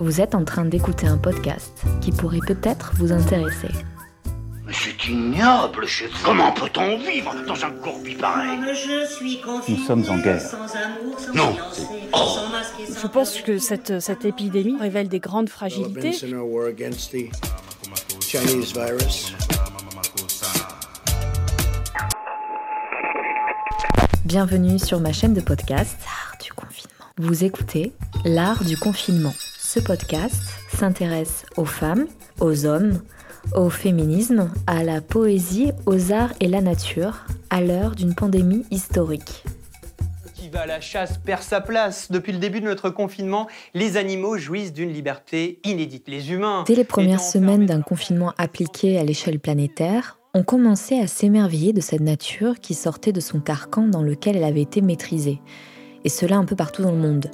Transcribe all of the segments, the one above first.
Vous êtes en train d'écouter un podcast qui pourrait peut-être vous intéresser. Mais c'est ignoble, chef. Comment peut-on vivre dans un courbi pareil Nous sommes en guerre. Non. Je pense que cette, cette épidémie révèle des grandes fragilités. Bienvenue sur ma chaîne de podcast L'art du confinement. Vous écoutez L'art du confinement. Ce podcast s'intéresse aux femmes, aux hommes, au féminisme, à la poésie, aux arts et la nature, à l'heure d'une pandémie historique. Qui va à la chasse perd sa place. Depuis le début de notre confinement, les animaux jouissent d'une liberté inédite. Les humains. Dès les premières semaines d'un confinement appliqué à l'échelle planétaire, on commençait à s'émerveiller de cette nature qui sortait de son carcan dans lequel elle avait été maîtrisée. Et cela un peu partout dans le monde.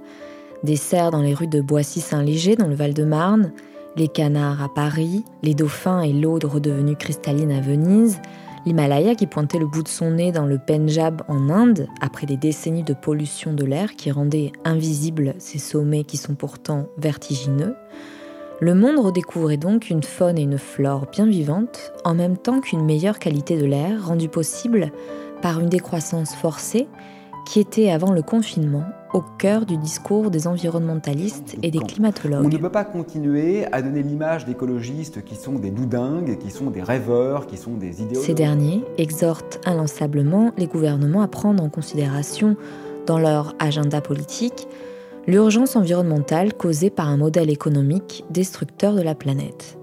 Des cerfs dans les rues de Boissy-Saint-Léger dans le Val-de-Marne, les canards à Paris, les dauphins et l'aude redevenue cristalline à Venise, l'Himalaya qui pointait le bout de son nez dans le Pendjab en Inde après des décennies de pollution de l'air qui rendaient invisibles ces sommets qui sont pourtant vertigineux, le monde redécouvrait donc une faune et une flore bien vivantes, en même temps qu'une meilleure qualité de l'air rendue possible par une décroissance forcée qui était avant le confinement au cœur du discours des environnementalistes et des climatologues. On ne peut pas continuer à donner l'image d'écologistes qui sont des doudingues, qui sont des rêveurs, qui sont des idéologues. Ces derniers exhortent inlassablement les gouvernements à prendre en considération dans leur agenda politique l'urgence environnementale causée par un modèle économique destructeur de la planète.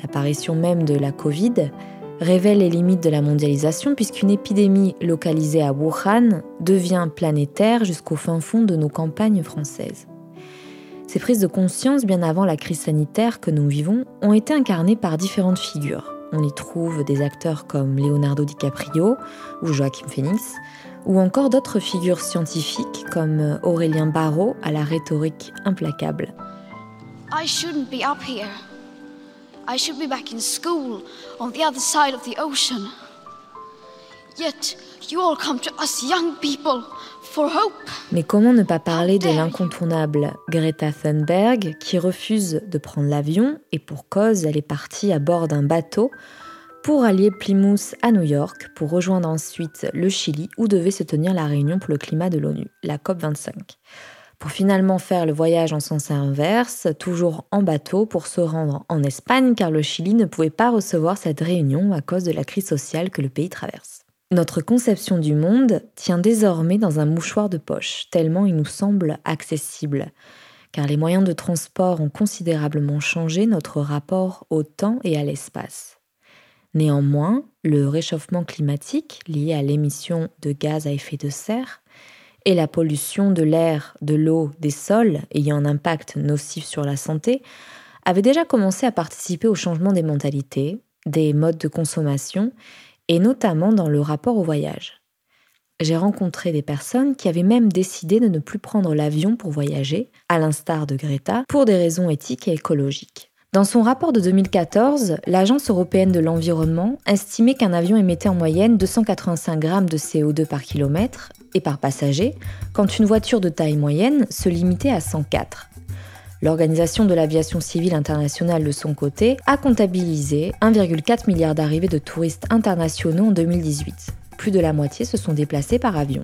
L'apparition même de la Covid révèle les limites de la mondialisation puisqu'une épidémie localisée à Wuhan devient planétaire jusqu'au fin fond de nos campagnes françaises. Ces prises de conscience, bien avant la crise sanitaire que nous vivons, ont été incarnées par différentes figures. On y trouve des acteurs comme Leonardo DiCaprio ou Joaquin Phoenix, ou encore d'autres figures scientifiques comme Aurélien Barraud à la rhétorique implacable. I shouldn't be up here. I should be back in school on the other side of the ocean. Yet you all come to us young people for hope. Mais comment ne pas parler de l'incontournable Greta Thunberg qui refuse de prendre l'avion et pour cause elle est partie à bord d'un bateau pour allier Plymouth à New York pour rejoindre ensuite le Chili où devait se tenir la réunion pour le climat de l'ONU, la COP25. Pour finalement faire le voyage en sens inverse, toujours en bateau pour se rendre en Espagne car le Chili ne pouvait pas recevoir cette réunion à cause de la crise sociale que le pays traverse. Notre conception du monde tient désormais dans un mouchoir de poche, tellement il nous semble accessible, car les moyens de transport ont considérablement changé notre rapport au temps et à l'espace. Néanmoins, le réchauffement climatique lié à l'émission de gaz à effet de serre et la pollution de l'air, de l'eau, des sols ayant un impact nocif sur la santé avaient déjà commencé à participer au changement des mentalités, des modes de consommation et notamment dans le rapport au voyage. J'ai rencontré des personnes qui avaient même décidé de ne plus prendre l'avion pour voyager, à l'instar de Greta, pour des raisons éthiques et écologiques. Dans son rapport de 2014, l'Agence européenne de l'environnement estimait qu'un avion émettait en moyenne 285 grammes de CO2 par kilomètre et par passager, quand une voiture de taille moyenne se limitait à 104. L'Organisation de l'aviation civile internationale de son côté a comptabilisé 1,4 milliard d'arrivées de touristes internationaux en 2018. Plus de la moitié se sont déplacés par avion.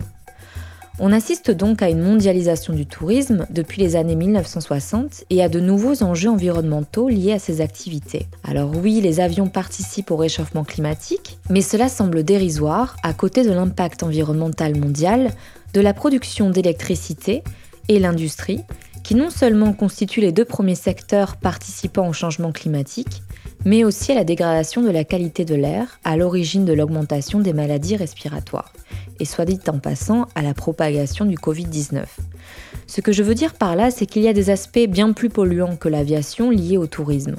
On assiste donc à une mondialisation du tourisme depuis les années 1960 et à de nouveaux enjeux environnementaux liés à ces activités. Alors oui, les avions participent au réchauffement climatique, mais cela semble dérisoire à côté de l'impact environnemental mondial de la production d'électricité et l'industrie, qui non seulement constituent les deux premiers secteurs participant au changement climatique, mais aussi à la dégradation de la qualité de l'air, à l'origine de l'augmentation des maladies respiratoires, et soit dit en passant, à la propagation du Covid-19. Ce que je veux dire par là, c'est qu'il y a des aspects bien plus polluants que l'aviation liés au tourisme.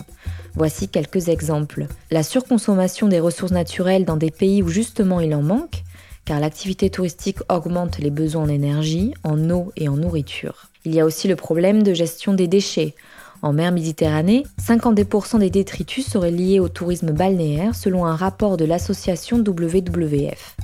Voici quelques exemples. La surconsommation des ressources naturelles dans des pays où justement il en manque, car l'activité touristique augmente les besoins en énergie, en eau et en nourriture. Il y a aussi le problème de gestion des déchets. En mer Méditerranée, 52% des détritus seraient liés au tourisme balnéaire selon un rapport de l'association WWF.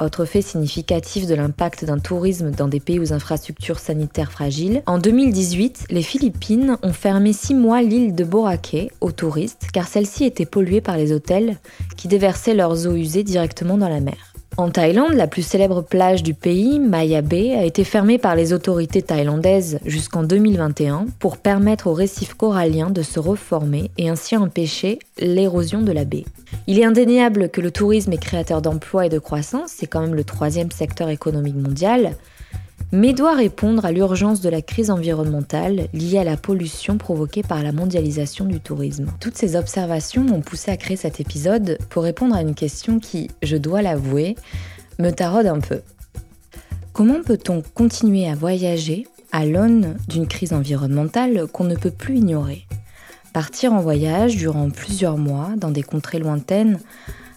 Autre fait significatif de l'impact d'un tourisme dans des pays aux infrastructures sanitaires fragiles, en 2018, les Philippines ont fermé six mois l'île de Boracay aux touristes car celle-ci était polluée par les hôtels qui déversaient leurs eaux usées directement dans la mer. En Thaïlande, la plus célèbre plage du pays, Maya Bay, a été fermée par les autorités thaïlandaises jusqu'en 2021 pour permettre aux récifs coralliens de se reformer et ainsi empêcher l'érosion de la baie. Il est indéniable que le tourisme est créateur d'emplois et de croissance, c'est quand même le troisième secteur économique mondial, mais doit répondre à l'urgence de la crise environnementale liée à la pollution provoquée par la mondialisation du tourisme. Toutes ces observations m'ont poussé à créer cet épisode pour répondre à une question qui, je dois l'avouer, me taraude un peu. Comment peut-on continuer à voyager à l'aune d'une crise environnementale qu'on ne peut plus ignorer? Partir en voyage durant plusieurs mois dans des contrées lointaines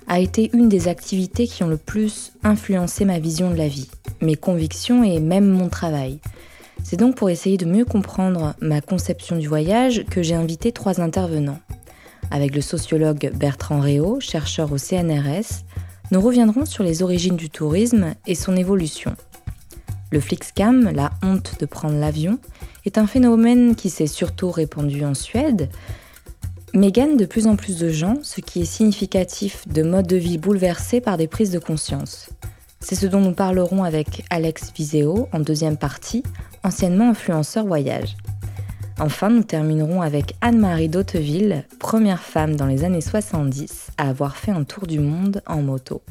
a été une des activités qui ont le plus influencé ma vision de la vie, mes convictions et même mon travail. C'est donc pour essayer de mieux comprendre ma conception du voyage que j'ai invité trois intervenants. Avec le sociologue Bertrand Réau, chercheur au CNRS, nous reviendrons sur les origines du tourisme et son évolution. Le Flixcam, la honte de prendre l'avion, est un phénomène qui s'est surtout répandu en Suède, mais gagne de plus en plus de gens, ce qui est significatif de modes de vie bouleversés par des prises de conscience. C'est ce dont nous parlerons avec Alex Viseo en deuxième partie, anciennement influenceur voyage. Enfin, nous terminerons avec Anne-Marie d'Hauteville, première femme dans les années 70 à avoir fait un tour du monde en moto.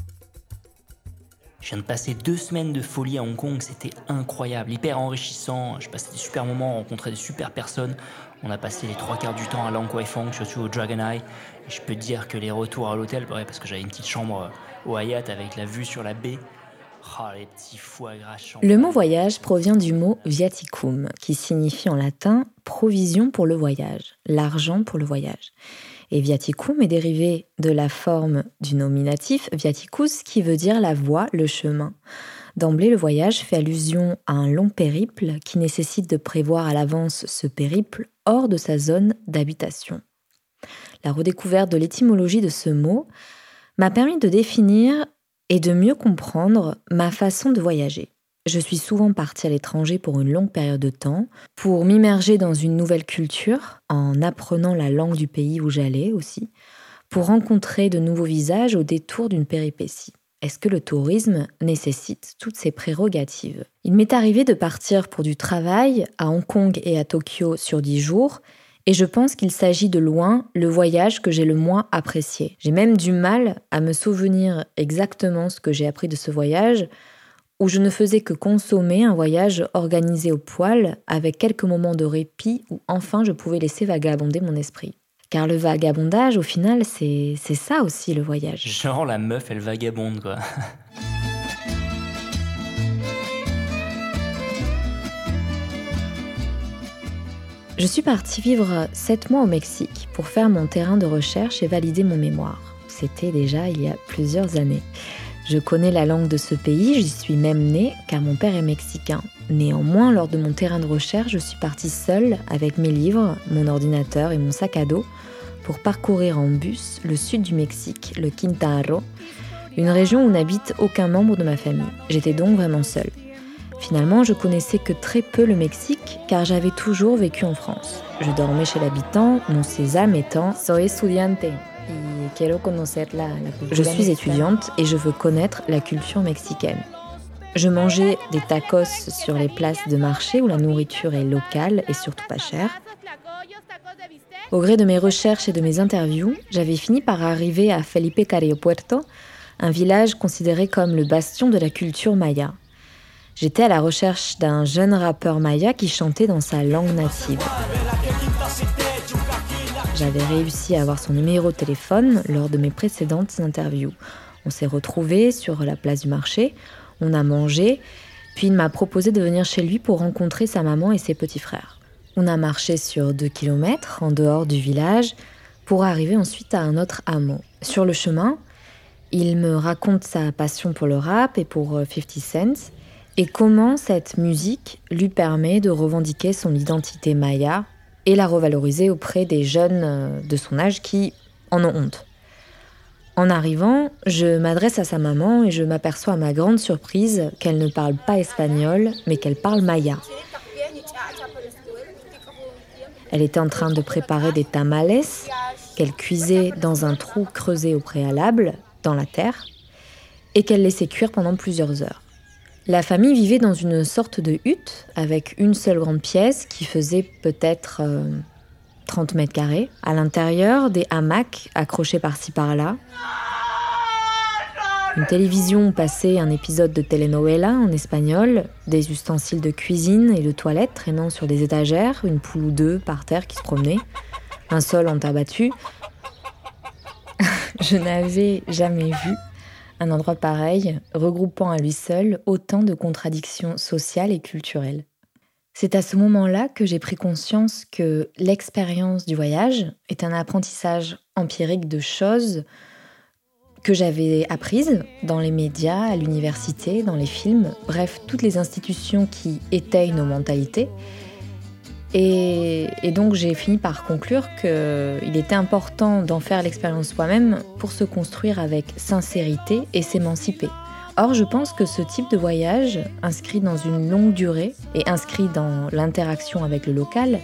Je viens de passer deux semaines de folie à Hong Kong, c'était incroyable, hyper enrichissant. Je passais des super moments, rencontrais des super personnes. On a passé les trois quarts du temps à Lang Kwai Fong, surtout au Dragon Eye. Et je peux te dire que les retours à l'hôtel, parce que j'avais une petite chambre au Hyatt avec la vue sur la baie, oh, les petits foie gras Le mot voyage provient du mot viaticum, qui signifie en latin provision pour le voyage, l'argent pour le voyage. Et viaticum est dérivé de la forme du nominatif viaticus qui veut dire la voie, le chemin. D'emblée, le voyage fait allusion à un long périple qui nécessite de prévoir à l'avance ce périple hors de sa zone d'habitation. La redécouverte de l'étymologie de ce mot m'a permis de définir et de mieux comprendre ma façon de voyager. Je suis souvent partie à l'étranger pour une longue période de temps, pour m'immerger dans une nouvelle culture, en apprenant la langue du pays où j'allais aussi, pour rencontrer de nouveaux visages au détour d'une péripétie. Est-ce que le tourisme nécessite toutes ces prérogatives? Il m'est arrivé de partir pour du travail à Hong Kong et à Tokyo sur dix jours, et je pense qu'il s'agit de loin le voyage que j'ai le moins apprécié. J'ai même du mal à me souvenir exactement ce que j'ai appris de ce voyage, où je ne faisais que consommer un voyage organisé au poil, avec quelques moments de répit où enfin je pouvais laisser vagabonder mon esprit. Car le vagabondage, au final, c'est ça aussi le voyage. Genre la meuf, elle vagabonde, quoi. Je suis partie vivre 7 mois au Mexique pour faire mon terrain de recherche et valider mon mémoire. C'était déjà il y a plusieurs années. Je connais la langue de ce pays, j'y suis même née car mon père est mexicain. Néanmoins, lors de mon terrain de recherche, je suis partie seule avec mes livres, mon ordinateur et mon sac à dos pour parcourir en bus le sud du Mexique, le Quintaro, une région où n'habite aucun membre de ma famille. J'étais donc vraiment seule. Finalement, je connaissais que très peu le Mexique car j'avais toujours vécu en France. Je dormais chez l'habitant, mon sésame étant Soy estudiante. Je suis étudiante et je veux connaître la culture mexicaine. Je mangeais des tacos sur les places de marché où la nourriture est locale et surtout pas chère. Au gré de mes recherches et de mes interviews, j'avais fini par arriver à Felipe Carrillo Puerto, un village considéré comme le bastion de la culture maya. J'étais à la recherche d'un jeune rappeur maya qui chantait dans sa langue native. J'avais réussi à avoir son numéro de téléphone lors de mes précédentes interviews. On s'est retrouvés sur la place du marché, on a mangé, puis il m'a proposé de venir chez lui pour rencontrer sa maman et ses petits frères. On a marché sur deux kilomètres en dehors du village pour arriver ensuite à un autre hameau. Sur le chemin, il me raconte sa passion pour le rap et pour 50 euh, Cent et comment cette musique lui permet de revendiquer son identité maya et la revaloriser auprès des jeunes euh, de son âge qui en ont honte. En arrivant, je m'adresse à sa maman et je m'aperçois à ma grande surprise qu'elle ne parle pas espagnol, mais qu'elle parle maya. Elle était en train de préparer des tamales qu'elle cuisait dans un trou creusé au préalable, dans la terre, et qu'elle laissait cuire pendant plusieurs heures. La famille vivait dans une sorte de hutte avec une seule grande pièce qui faisait peut-être 30 euh, mètres carrés. À l'intérieur, des hamacs accrochés par-ci par-là. Une télévision passait un épisode de telenovela en espagnol, des ustensiles de cuisine et de toilette traînant sur des étagères, une poule ou deux par terre qui se promenait, un sol en abattu. Je n'avais jamais vu un endroit pareil, regroupant à lui seul autant de contradictions sociales et culturelles. C'est à ce moment-là que j'ai pris conscience que l'expérience du voyage est un apprentissage empirique de choses que j'avais apprises dans les médias, à l'université, dans les films, bref, toutes les institutions qui étayent nos mentalités, et, donc j'ai fini par conclure qu'il était important d'en faire l'expérience soi-même pour se construire avec sincérité et s'émanciper. Or, je pense que ce type de voyage, inscrit dans une longue durée et inscrit dans l'interaction avec le local,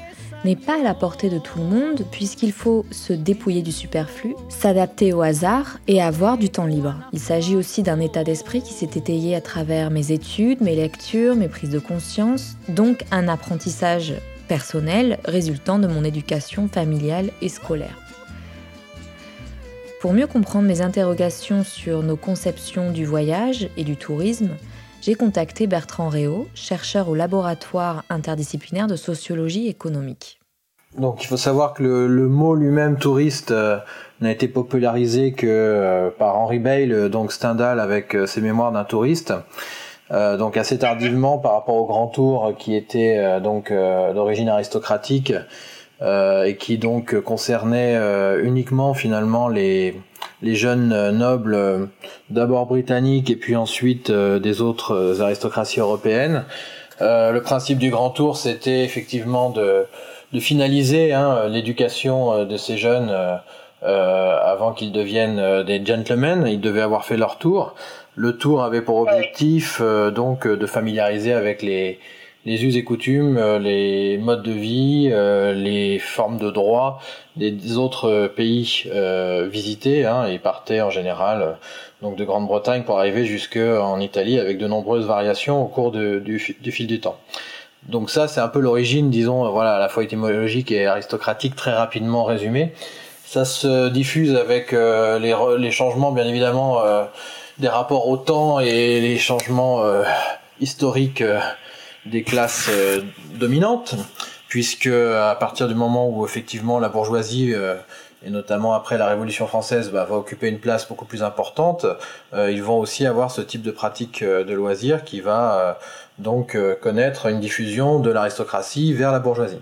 n'est pas à la portée de tout le monde puisqu'il faut se dépouiller du superflu, s'adapter au hasard et avoir du temps libre. Il s'agit aussi d'un état d'esprit qui s'est étayé à travers mes études, mes lectures, mes prises de conscience, donc un apprentissage personnel résultant de mon éducation familiale et scolaire. Pour mieux comprendre mes interrogations sur nos conceptions du voyage et du tourisme, j'ai contacté Bertrand Réau, chercheur au laboratoire interdisciplinaire de sociologie économique. Donc il faut savoir que le, mot lui-même touriste euh, n'a été popularisé que euh, par Henri Bayle, donc Stendhal avec euh, ses mémoires d'un touriste. Euh, donc assez tardivement par rapport au Grand Tour qui était euh, donc euh, d'origine aristocratique et qui donc concernait uniquement finalement les les jeunes nobles d'abord britanniques et puis ensuite des autres aristocraties européennes. le principe du Grand Tour, c'était effectivement de, de finaliser hein, l'éducation de ces jeunes avant qu'ils deviennent des gentlemen. Ils devaient avoir fait leur tour. Le tour avait pour objectif euh, donc de familiariser avec les, les us et coutumes, euh, les modes de vie, euh, les formes de droit des autres pays visités. Hein, et partaient en général donc de Grande-Bretagne pour arriver jusque en Italie avec de nombreuses variations au cours du, du, fil du temps. Donc ça, c'est un peu l'origine, disons, voilà, à la fois étymologique et aristocratique, très rapidement résumé. Ça se diffuse avec les, les, changements, bien évidemment des rapports au temps et les changements euh, historiques euh, des classes euh, dominantes, puisque à partir du moment où effectivement la bourgeoisie et notamment après la Révolution française, bah, va occuper une place beaucoup plus importante, ils vont aussi avoir ce type de pratique de loisirs qui va donc connaître une diffusion de l'aristocratie vers la bourgeoisie.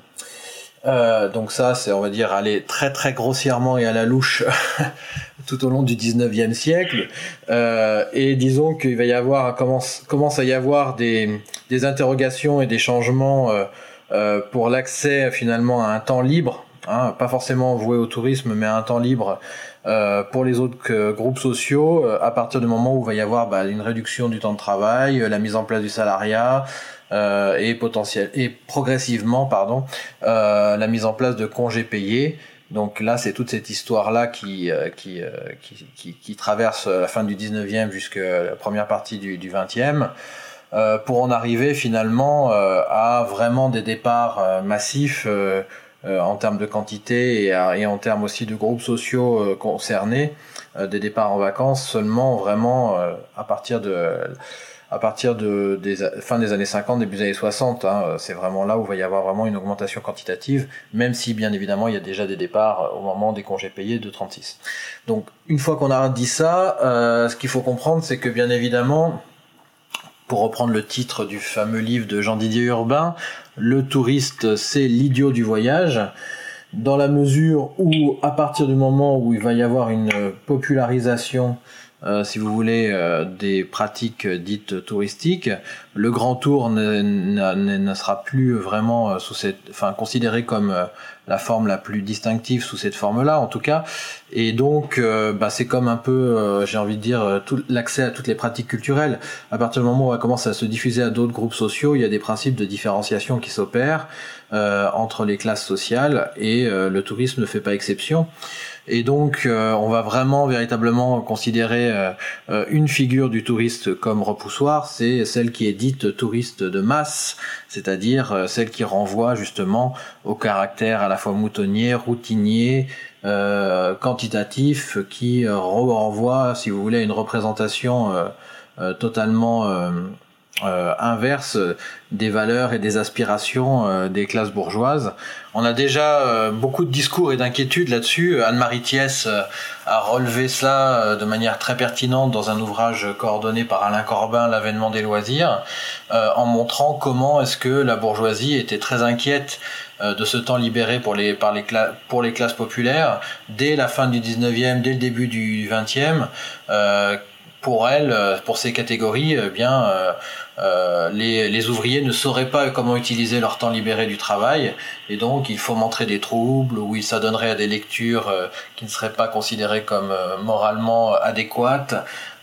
Euh, donc ça, c'est on va dire aller très très grossièrement et à la louche tout au long du 19e siècle. Euh, et disons qu'il va y avoir commence commence à y avoir des des interrogations et des changements euh, euh pour l'accès finalement à un temps libre, hein, pas forcément voué au tourisme, mais à un temps libre euh, pour les autres groupes sociaux à partir du moment où il va y avoir bah, une réduction du temps de travail, la mise en place du salariat, euh, et potentiel et progressivement pardon euh, la mise en place de congés payés. Donc là, c'est toute cette histoire-là qui, euh, qui, qui, qui, qui, traverse la fin du 19e jusqu'à la première partie du, du 20e, euh, pour en arriver finalement à vraiment des départs massifs en termes de quantité et, et, en termes aussi de groupes sociaux concernés, des départs en vacances seulement vraiment à partir de à partir de des fin des années 50, début des années 60. Hein, c'est vraiment là où il va y avoir vraiment une augmentation quantitative, même si bien évidemment il y a déjà des départs au moment des congés payés de 36. Donc une fois qu'on a dit ça, euh, ce qu'il faut comprendre, c'est que bien évidemment, pour reprendre le titre du fameux livre de Jean-Didier Urbain, le touriste c'est l'idiot du voyage dans la mesure où, à partir du moment où il va y avoir une popularisation euh, si vous voulez, euh, des pratiques dites touristiques. Le Grand Tour ne, ne, ne sera plus vraiment euh, sous cette, enfin, considéré comme la forme la plus distinctive sous cette forme-là, en tout cas. Et donc, euh, bah, c'est comme un peu, euh, j'ai envie de dire, tout l'accès à toutes les pratiques culturelles. À partir du moment où on commence à se diffuser à d'autres groupes sociaux, il y a des principes de différenciation qui s'opèrent entre les classes sociales et le tourisme ne fait pas exception. Et donc, euh, on va vraiment véritablement considérer euh, euh, une figure du touriste comme repoussoir, c'est celle qui est dite touriste de masse, c'est-à-dire celle qui renvoie justement au caractère à la fois moutonnier, routinier, quantitatif, qui renvoie, si vous voulez, à une représentation totalement euh, inverse des valeurs et des aspirations euh, des classes bourgeoises. On a déjà euh, beaucoup de discours et d'inquiétudes là-dessus. Anne-Marie Thiès a relevé cela de manière très pertinente dans un ouvrage coordonné par Alain Corbin, L'avènement des loisirs, en montrant comment est-ce que la bourgeoisie était très inquiète de ce temps libéré pour les, par les, pour les classes populaires dès la fin du 19e, dès le début du 20e. Pour elle, pour ces catégories, bien, euh, les, ouvriers ne sauraient pas comment utiliser leur temps libéré du travail, et donc il faut montrer des troubles ou ils s'adonneraient à des lectures euh, qui ne seraient pas considérées comme euh, moralement adéquates,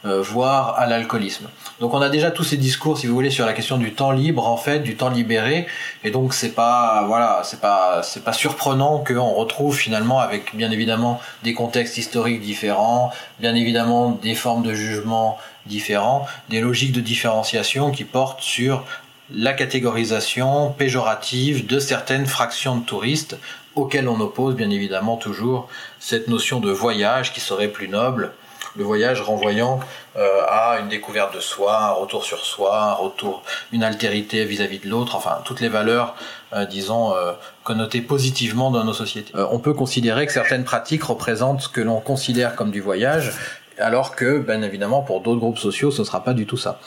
voire à l'alcoolisme. Donc on a déjà tous ces discours, si vous voulez, sur la question du temps libre, en fait, du temps libéré, et donc c'est pas, voilà, c'est pas, c'est pas surprenant qu'on retrouve finalement avec bien évidemment des contextes historiques différents, bien évidemment des formes de jugement différents, des logiques de différenciation qui portent sur la catégorisation péjorative de certaines fractions de touristes auxquelles on oppose bien évidemment toujours cette notion de voyage qui serait plus noble, le voyage renvoyant euh, à une découverte de soi, un retour sur soi, un retour, une altérité vis-à-vis de l'autre, enfin toutes les valeurs, euh, disons, euh, connotées positivement dans nos sociétés. on peut considérer que certaines pratiques représentent ce que l'on considère comme du voyage, alors que, bien évidemment, pour d'autres groupes sociaux, ce ne sera pas du tout ça.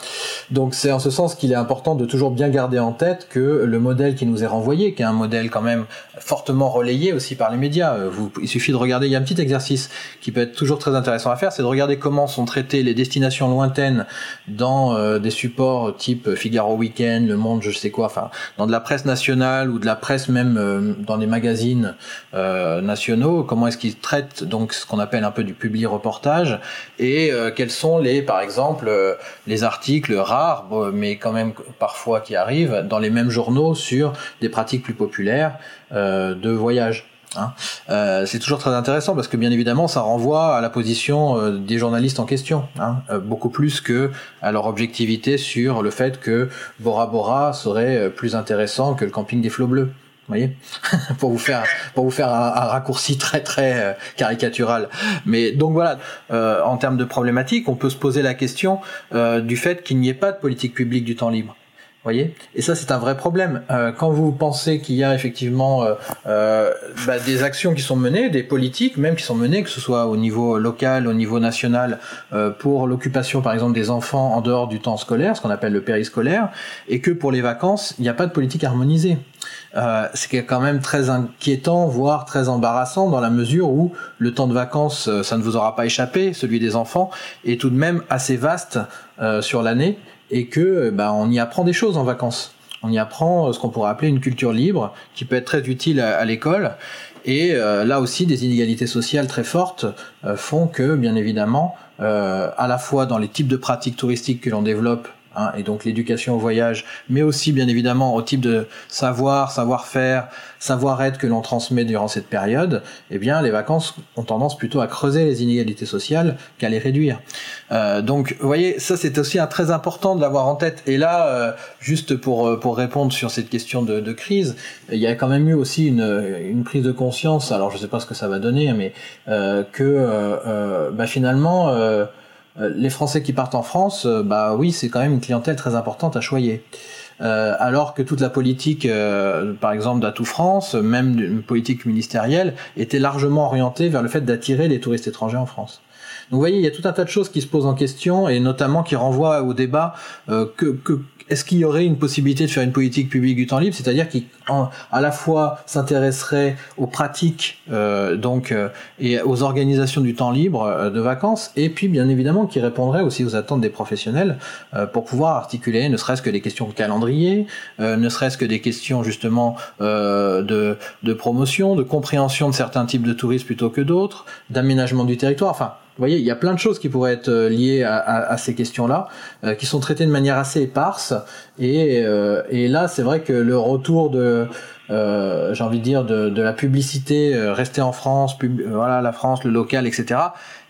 Donc c'est en ce sens qu'il est important de toujours bien garder en tête que le modèle qui nous est renvoyé, qui est un modèle quand même fortement relayé aussi par les médias, euh, il suffit de regarder, il y a un petit exercice qui peut être toujours très intéressant à faire, c'est de regarder comment sont traitées les destinations lointaines dans euh, des supports type Figaro Weekend, Le Monde, je sais quoi, enfin, dans de la presse nationale ou de la presse même euh, dans des magazines nationaux, comment est-ce qu'ils traitent donc ce qu'on appelle un peu du public reportage et euh, quels sont les, par exemple, euh, les articles rares, mais quand même parfois qui arrivent dans les mêmes journaux sur des pratiques plus populaires euh, de voyage. Hein. c'est toujours très intéressant parce que bien évidemment ça renvoie à la position des journalistes en question, hein, beaucoup plus que à leur objectivité sur le fait que Bora Bora serait plus intéressant que le camping des flots bleus voyez, pour vous faire pour vous faire un, raccourci très très euh, caricatural. Mais donc voilà, euh, en termes de problématique, on peut se poser la question euh, du fait qu'il n'y ait pas de politique publique du temps libre. Et ça c'est un vrai problème. quand vous pensez qu'il y a effectivement bah, des actions qui sont menées, des politiques même qui sont menées, que ce soit au niveau local, au niveau national, pour l'occupation par exemple des enfants en dehors du temps scolaire, ce qu'on appelle le périscolaire, et que pour les vacances, il n'y a pas de politique harmonisée. Euh, ce quand même très inquiétant, voire très embarrassant, dans la mesure où le temps de vacances, euh, ça ne vous aura pas échappé, celui des enfants, est tout de même assez vaste euh, sur l'année, et que bah, on y apprend des choses en vacances. On y apprend ce qu'on pourrait appeler une culture libre, qui peut être très utile à, l'école. Et là aussi, des inégalités sociales très fortes font que, bien évidemment, à la fois dans les types de pratiques touristiques que l'on développe Hein, et donc l'éducation au voyage, mais aussi bien évidemment au type de savoir, savoir-faire, savoir-être que l'on transmet durant cette période, eh bien les vacances ont tendance plutôt à creuser les inégalités sociales qu'à les réduire. Euh, donc vous voyez, ça c'est aussi un très important de l'avoir en tête. Et là, euh, juste pour euh, pour répondre sur cette question de, de, crise, il y a quand même eu aussi une, une prise de conscience. Alors je sais pas ce que ça va donner, mais euh, que euh, bah, finalement euh, les Français qui partent en France, euh, bah oui, c'est quand même une clientèle très importante à choyer. Euh, alors que toute la politique, par exemple d'Atout France, même une politique ministérielle, était largement orientée vers le fait d'attirer les touristes étrangers en France. vous voyez, il y a tout un tas de choses qui se posent en question et notamment qui renvoient au débat euh, que est-ce qu'il y aurait une possibilité de faire une politique publique du temps libre, c'est-à-dire qui à la fois s'intéresserait aux pratiques euh, donc euh, et aux organisations du temps libre euh, de vacances, et puis bien évidemment qui répondrait aussi aux attentes des professionnels pour pouvoir articuler, ne serait-ce que des questions de calendrier, ne serait-ce que des questions justement de, promotion, de compréhension de certains types de tourisme plutôt que d'autres, d'aménagement du territoire, enfin vous voyez, il y a plein de choses qui pourraient être euh, liées à, à, à ces questions-là, euh, qui sont traitées de manière assez éparse. Et, euh, et là, c'est vrai que le retour de, euh, j'ai envie de dire, de, de la publicité rester en France, pub, voilà, la France, le local, etc.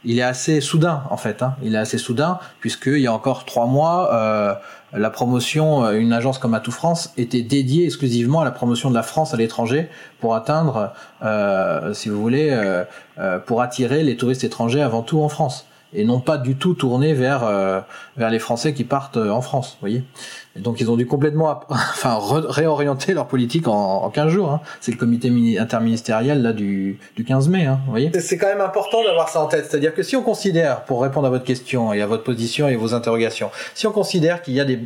Il est assez soudain en fait. Hein. Il est assez soudain puisqu'il y a encore trois mois la promotion, euh, une agence comme Atout France était dédiée exclusivement à la promotion de la France à l'étranger pour atteindre, euh, si vous voulez, euh, pour attirer les touristes étrangers avant tout en France et non pas du tout tourner vers vers les Français qui partent en France, vous voyez. Donc ils ont dû complètement, enfin réorienter leur politique en, en 15 jours. Hein. C'est le comité interministériel là du, du 15 mai, hein, vous voyez. C'est quand même important d'avoir ça en tête, c'est-à-dire que si on considère, pour répondre à votre question et à votre position et vos interrogations, si on considère qu'il y a des,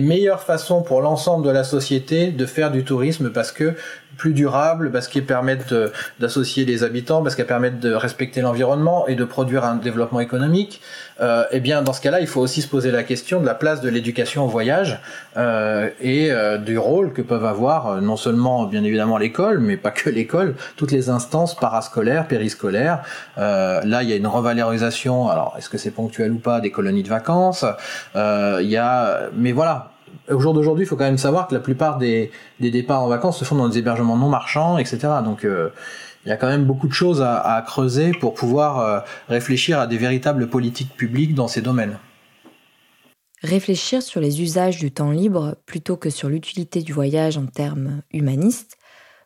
meilleures façons pour l'ensemble de la société de faire du tourisme parce que plus durable, parce qu'elles permettent d'associer les habitants, parce qu'elles permettent de respecter l'environnement et de produire un développement économique, euh, eh bien dans ce cas-là, il faut aussi se poser la question de la place de l'éducation au voyage euh, et euh, du rôle que peuvent avoir euh, non seulement bien évidemment l'école, mais pas que l'école, toutes les instances parascolaires, périscolaires. Euh, là, il y a une revalorisation. Alors, est-ce que c'est ponctuel ou pas des colonies de vacances Il y a, mais voilà, au jour d'aujourd'hui, il faut quand même savoir que la plupart des, des, départs en vacances se font dans des hébergements non marchands, etc. Donc euh, il y a quand même beaucoup de choses à, à creuser pour pouvoir euh, réfléchir à des véritables politiques publiques dans ces domaines. Réfléchir sur les usages du temps libre plutôt que sur l'utilité du voyage en termes humanistes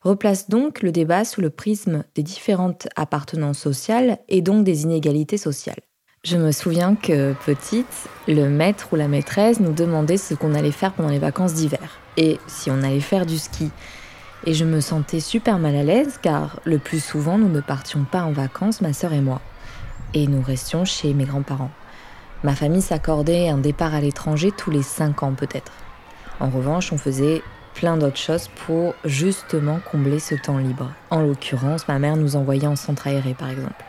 replace donc le débat sous le prisme des différentes appartenances sociales et donc des inégalités sociales. Je me souviens que petite, le maître ou la maîtresse nous demandait ce qu'on allait faire pendant les vacances d'hiver et si on allait faire du ski. Et je me sentais super mal à l'aise car le plus souvent nous ne partions pas en vacances, ma sœur et moi. Et nous restions chez mes grands-parents. Ma famille s'accordait un départ à l'étranger tous les cinq ans peut-être. En revanche, on faisait plein d'autres choses pour justement combler ce temps libre. En l'occurrence, ma mère nous envoyait en centre aéré par exemple.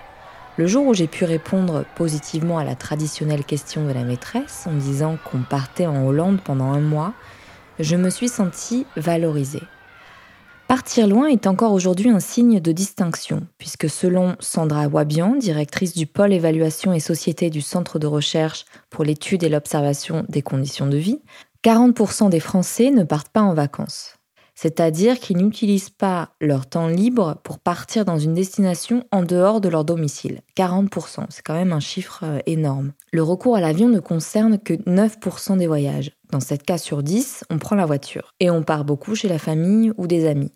Le jour où j'ai pu répondre positivement à la traditionnelle question de la maîtresse en disant qu'on partait en Hollande pendant un mois, je me suis sentie valorisée. Partir loin est encore aujourd'hui un signe de distinction, puisque selon Sandra Wabian, directrice du pôle évaluation et société du Centre de recherche pour l'étude et l'observation des conditions de vie, 40% des Français ne partent pas en vacances c'est-à-dire qu'ils n'utilisent pas leur temps libre pour partir dans une destination en dehors de leur domicile. 40%, c'est quand même un chiffre euh, énorme. Le recours à l'avion ne concerne que 9% des voyages. Dans 7 cas sur 10, on prend la voiture. Et on part beaucoup chez la famille ou des amis.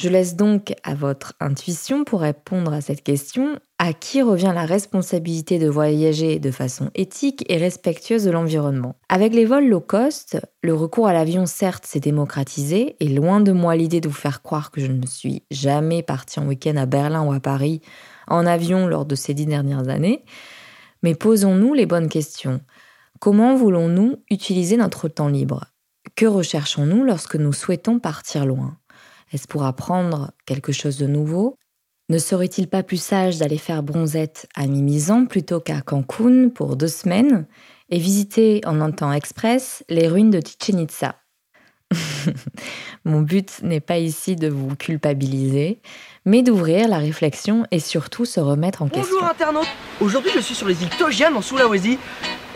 Je laisse donc à votre intuition pour répondre à cette question, à qui revient la responsabilité de voyager de façon éthique et respectueuse de l'environnement? Avec les vols low cost, le recours à l'avion certes s'est démocratisé et loin de moi l'idée de vous faire croire que je ne suis jamais partie en week-end à Berlin ou à Paris en avion lors de ces dix dernières années, mais posons-nous les bonnes questions. Comment voulons-nous utiliser notre temps libre? Que recherchons-nous lorsque nous souhaitons partir loin? Est-ce pour apprendre quelque chose de nouveau? Ne serait-il pas plus sage d'aller faire bronzette à Mimizan plutôt qu'à Cancun pour deux semaines et visiter en un temps express les ruines de Chichen Itza? Mon but n'est pas ici de vous culpabiliser, mais d'ouvrir la réflexion et surtout se remettre en Bonjour question. Bonjour internaute. Aujourd'hui je suis sur les îles Togian en Sulawesi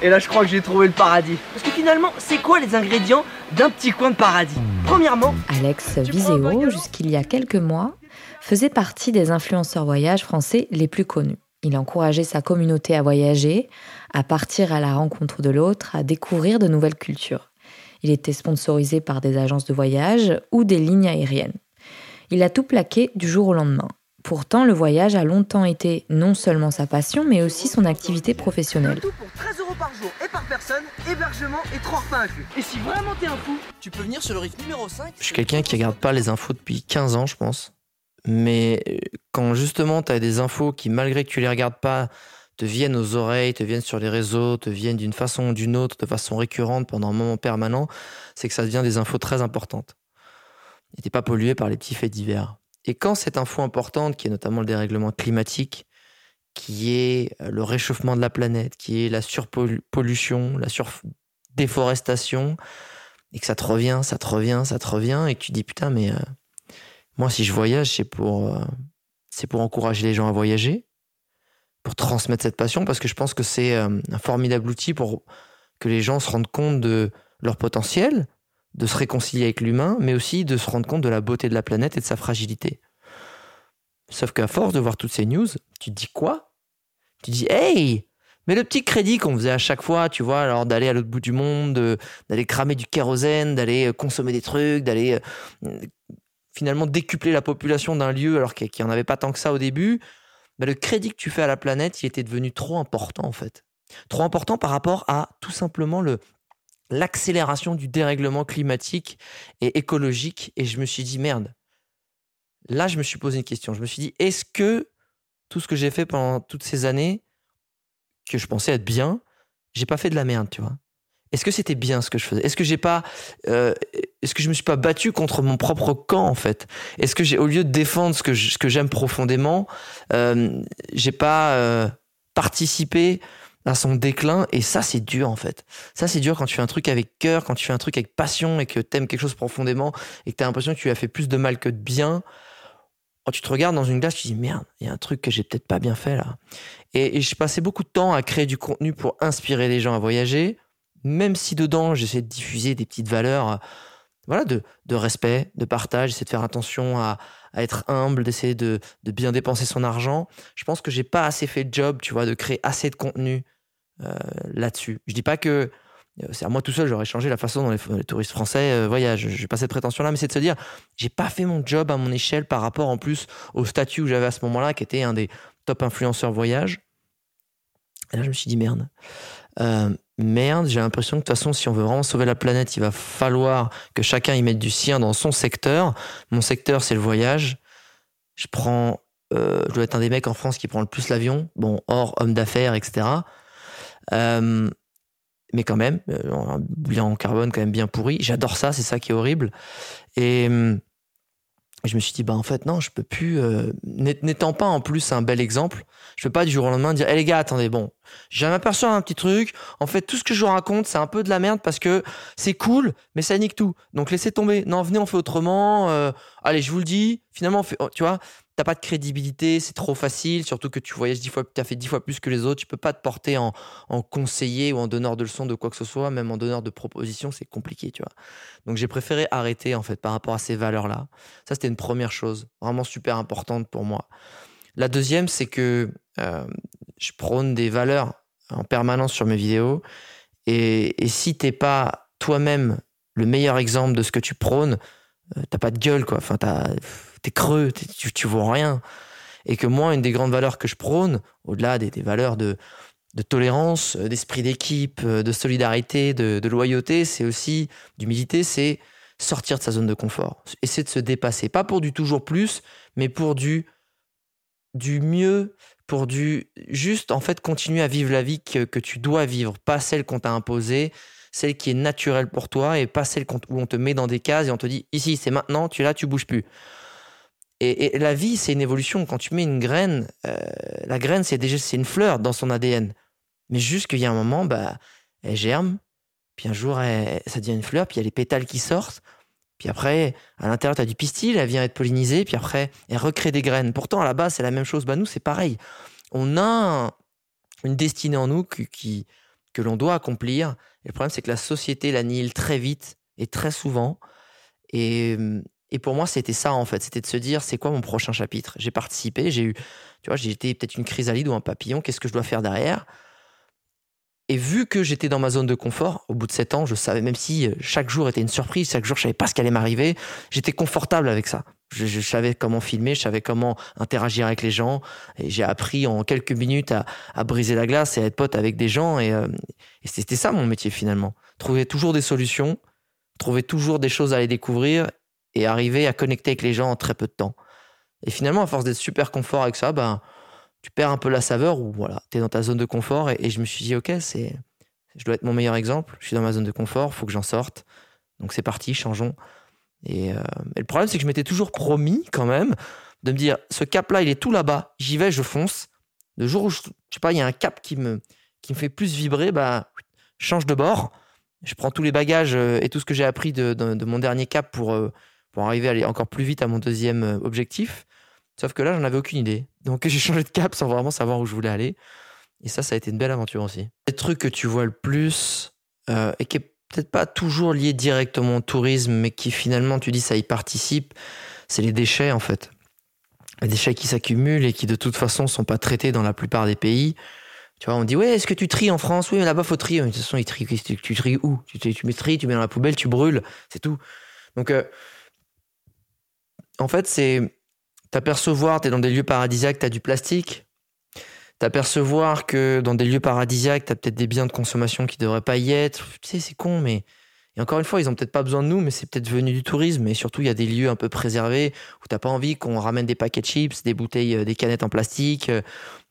et là je crois que j'ai trouvé le paradis. Parce que finalement, c'est quoi les ingrédients d'un petit coin de paradis Premièrement, Alex Viseo, jusqu'il y a quelques mois, faisait partie des influenceurs voyage français les plus connus. Il encourageait sa communauté à voyager, à partir à la rencontre de l'autre, à découvrir de nouvelles cultures. Il était sponsorisé par des agences de voyage ou des lignes aériennes. Il a tout plaqué du jour au lendemain. Pourtant, le voyage a longtemps été non seulement sa passion, mais aussi son activité professionnelle. Tout pour 13 euros par jour et par personne, hébergement et trois repas inclus. Et si vraiment t'es un fou, tu peux venir sur le rythme numéro 5. Je suis quelqu'un qui regarde pas les infos depuis 15 ans, je pense. Mais quand justement tu as des infos qui, malgré que tu les regardes pas, te viennent aux oreilles, te viennent sur les réseaux, te viennent d'une façon ou d'une autre, de façon récurrente pendant un moment permanent, c'est que ça devient des infos très importantes. Et t'es pas pollué par les petits faits divers. Et quand cette info importante, qui est notamment le dérèglement climatique, qui est le réchauffement de la planète, qui est la surpollution, la surdéforestation, et que ça te revient, ça te revient, ça te revient, et que tu dis putain, mais euh, moi, si je voyage, c'est pour, euh, c'est pour encourager les gens à voyager, pour transmettre cette passion, parce que je pense que c'est euh, un formidable outil pour que les gens se rendent compte de leur potentiel, de se réconcilier avec l'humain, mais aussi de se rendre compte de la beauté de la planète et de sa fragilité. Sauf qu'à force de voir toutes ces news, tu te dis quoi? Tu dis hey mais le petit crédit qu'on faisait à chaque fois, tu vois, alors d'aller à l'autre bout du monde, d'aller cramer du kérosène, d'aller euh, consommer des trucs, d'aller euh, finalement décupler la population d'un lieu alors qu'il n'y en avait pas tant que ça au début, bah, le crédit que tu fais à la planète, il était devenu trop important en fait. Trop important par rapport à tout simplement le, l'accélération du dérèglement climatique et écologique. Et je me suis dit, merde, là, je me suis posé une question. Je me suis dit, est-ce que tout ce que j'ai fait pendant toutes ces années, que je pensais être bien, j'ai pas fait de la merde, tu vois? Est-ce que c'était bien ce que je faisais? Est-ce que j'ai pas, euh, est-ce que je me suis pas battu contre mon propre camp en fait? Est-ce que j'ai, au lieu de défendre ce que j'aime profondément, euh, j'ai pas euh, participé à son déclin et ça c'est dur en fait. Ça c'est dur quand tu fais un truc avec cœur, quand tu fais un truc avec passion et que t'aimes quelque chose profondément et que t'as l'impression que tu as fait plus de mal que de bien. Quand tu te regardes dans une glace, tu dis merde, il y a un truc que j'ai peut-être pas bien fait là. Et, et je passais beaucoup de temps à créer du contenu pour inspirer les gens à voyager, même si dedans j'essaie de diffuser des petites valeurs voilà, de, de respect, de partage, j'essaie de faire attention à, à être humble, d'essayer de, de, bien dépenser son argent. Je pense que j'ai pas assez fait le job, tu vois, de créer assez de contenu euh, là-dessus. Je dis pas que euh, c'est à moi tout seul, j'aurais changé la façon dont les, touristes français euh, voyagent. J'ai pas cette prétention-là, mais c'est de se dire, j'ai pas fait mon job à mon échelle par rapport en plus au statut où j'avais à ce moment-là, qui était un des top influenceurs voyage. Et là, je me suis dit, merde. Euh, merde, j'ai l'impression que de toute façon, si on veut vraiment sauver la planète, il va falloir que chacun y mette du sien dans son secteur. Mon secteur, c'est le voyage. Je prends, euh, je dois être un des mecs en France qui prend le plus l'avion. Bon, hors homme d'affaires, etc. Euh, mais quand même, euh, un bilan carbone quand même bien pourri. J'adore ça, c'est ça qui est horrible. Et hum, je me suis dit, bah en fait, non, je peux plus. Euh, N'étant pas en plus un bel exemple, je peux pas du jour au lendemain dire, hé les gars, attendez, bon, j'ai aperçu un petit truc. En fait, tout ce que je vous raconte, c'est un peu de la merde parce que c'est cool, mais ça nique tout. Donc laissez tomber. Non, venez, on fait autrement. Euh, allez, je vous le dis. Finalement, on fait, oh, tu vois, t'as pas de crédibilité, c'est trop facile, surtout que tu voyages dix fois, as fait dix fois plus que les autres, tu peux pas te porter en, conseiller ou en donneur de leçons de quoi que ce soit, même en donneur de propositions, c'est compliqué, tu vois. Donc j'ai préféré arrêter en fait par rapport à ces valeurs-là. Ça c'était une première chose, vraiment super importante pour moi. La deuxième, c'est que euh, je prône des valeurs en permanence sur mes vidéos, et, et si t'es pas toi-même le meilleur exemple de ce que tu prônes, euh, t'as pas de gueule quoi. Enfin t'as t'es creux, tu, tu vois rien. Et que moi, une des grandes valeurs que je prône, au-delà des, des, valeurs de, de tolérance, euh, d'esprit d'équipe, euh, de solidarité, de, de loyauté, c'est aussi d'humilité, c'est sortir de sa zone de confort, essayer de se dépasser, pas pour du toujours plus, mais pour du du mieux, pour du juste en fait continuer à vivre la vie que, que tu dois vivre, pas celle qu'on t'a imposée, celle qui est naturelle pour toi et pas celle où on te met dans des cases et on te dit ici c'est maintenant, tu es là, tu bouges plus. Et, la vie, c'est une évolution. Quand tu mets une graine, euh, la graine, c'est déjà c'est une fleur dans son ADN. Mais juste qu'il y a un moment, bah, elle germe, puis un jour, ça devient une fleur, puis il y a les pétales qui sortent. Puis après, à l'intérieur, tu as du pistil, elle vient être pollinisée, puis après, elle recrée des graines. Pourtant, à la base, c'est la même chose. Bah, nous, c'est pareil. On a une destinée en nous qui, que l'on doit accomplir. Et le problème, c'est que la société l'annihile très vite et très souvent. Et, et pour moi, c'était ça en fait, c'était de se dire c'est quoi mon prochain chapitre? J'ai participé, j'ai eu, tu vois, j'ai été peut-être une chrysalide ou un papillon. Qu'est-ce que je dois faire derrière? Et vu que j'étais dans ma zone de confort, au bout de sept ans, je savais même si euh, chaque jour était une surprise, chaque jour je savais pas ce qui allait m'arriver, j'étais confortable avec ça. Je, savais comment filmer, je savais comment interagir avec les gens, et j'ai appris en quelques minutes à, à, briser la glace et à être pote avec des gens. Et, euh, et c'était ça mon métier finalement. Trouver toujours des solutions, trouver toujours des choses à aller découvrir et arriver à connecter avec les gens en très peu de temps. Et finalement, à force d'être super confort avec ça, ben, tu perds un peu la saveur ou voilà, tu es dans ta zone de confort. Et, je me suis dit, ok, c'est, je dois être mon meilleur exemple. Je suis dans ma zone de confort, faut que j'en sorte. Donc c'est parti, changeons. Et, euh, le problème, c'est que je m'étais toujours promis quand même de me dire, ce cap-là, il est tout là-bas, j'y vais, je fonce. Le jour où, je, sais pas, il y a un cap qui me, qui me fait plus vibrer, bah, change de bord. Je prends tous les bagages euh, et tout ce que j'ai appris de, de, mon dernier cap pour, euh, pour arriver à aller encore plus vite à mon deuxième euh, objectif. Sauf que là, j'en avais aucune idée. Donc j'ai changé de cap sans vraiment savoir où je voulais aller. Et ça, ça a été une belle aventure aussi. Le truc que tu vois le plus et qui est peut-être pas toujours lié directement au tourisme, mais qui finalement, tu dis, ça y participe, c'est les déchets en fait les déchets qui s'accumulent et qui de toute façon sont pas traités dans la plupart des pays. Tu vois, on dit, ouais, est-ce que tu tries en France? Oui, mais là-bas, faut trier. de toute façon, ils trient. Tu, tu tries où? Tu, tu, mets tries, tu mets dans la poubelle, tu brûles, c'est tout. Donc, euh, en fait, c'est t'apercevoir, tu es dans des lieux paradisiaques, tu as du plastique. T'apercevoir que dans des lieux paradisiaques, tu as peut-être des biens de consommation qui devraient pas y être. Tu sais, c'est con, mais et encore une fois, ils ont peut-être pas besoin de nous, mais c'est peut-être venu du tourisme. Et surtout, il y a des lieux un peu préservés où t'as pas envie qu'on ramène des paquets de chips, des bouteilles, euh, des canettes en plastique, euh,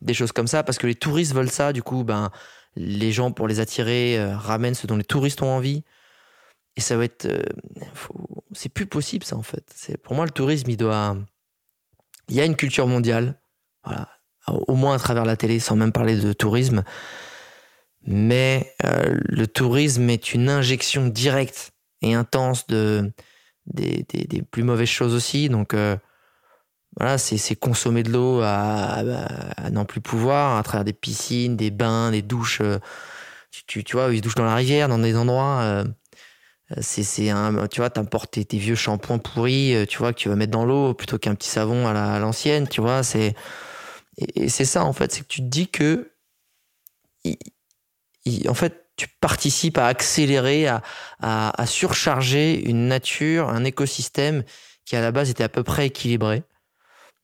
des choses comme ça, parce que les touristes veulent ça. Du coup, ben, les gens, pour les attirer, euh, ramènent ce dont les touristes ont envie. Et ça va être, c'est plus possible ça en fait. C'est pour moi le tourisme, il doit, il y a une culture mondiale, voilà, au moins à travers la télé, sans même parler de tourisme mais euh, le tourisme est une injection directe et intense de des, des, plus mauvaises choses aussi. Donc euh, voilà, c'est consommer de l'eau à, à, n'en plus pouvoir à travers des piscines, des bains, des douches. Euh, tu, tu, vois, ils se douchent dans la rivière, dans des endroits. Euh, c'est un, tu vois, t'importes tes, tes, vieux shampoings pourris, tu vois, que tu vas mettre dans l'eau plutôt qu'un petit savon à l'ancienne, tu vois. C'est et, c'est ça en fait, c'est que tu te dis que en fait, tu participes à accélérer, à, à, surcharger une nature, un écosystème qui à la base était à peu près équilibré.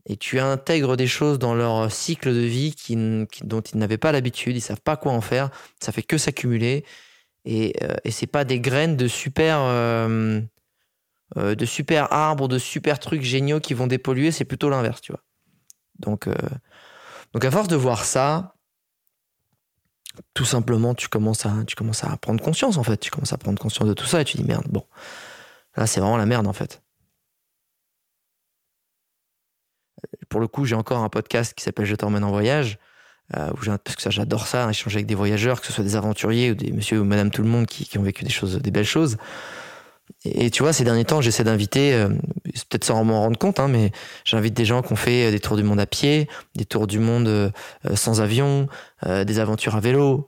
Et tu intègres des choses dans leur cycle de vie qui, dont ils n'avaient pas l'habitude, ils savent pas quoi en faire, ça fait que s'accumuler. Et, euh, et c'est pas des graines de super, euh, euh, de super arbres, de super trucs géniaux qui vont dépolluer, c'est plutôt l'inverse, tu vois. Donc, donc à force de voir ça, tout simplement, tu commences à, tu commences à prendre conscience, en fait. Tu commences à prendre conscience de tout ça et tu dis merde, bon, là, c'est vraiment la merde, en fait. Pour le coup, j'ai encore un podcast qui s'appelle Je t'emmène en voyage, euh, parce que ça, j'adore ça, échanger avec des voyageurs, que ce soit des aventuriers ou des monsieur ou madame tout le monde qui, qui ont vécu des choses, des belles choses. Et, tu vois, ces derniers temps, j'essaie d'inviter, euh, peut-être sans m'en rendre compte, hein, mais j'invite des gens qui ont fait euh, des tours du monde à pied, des tours du monde euh, sans avion, des aventures à vélo,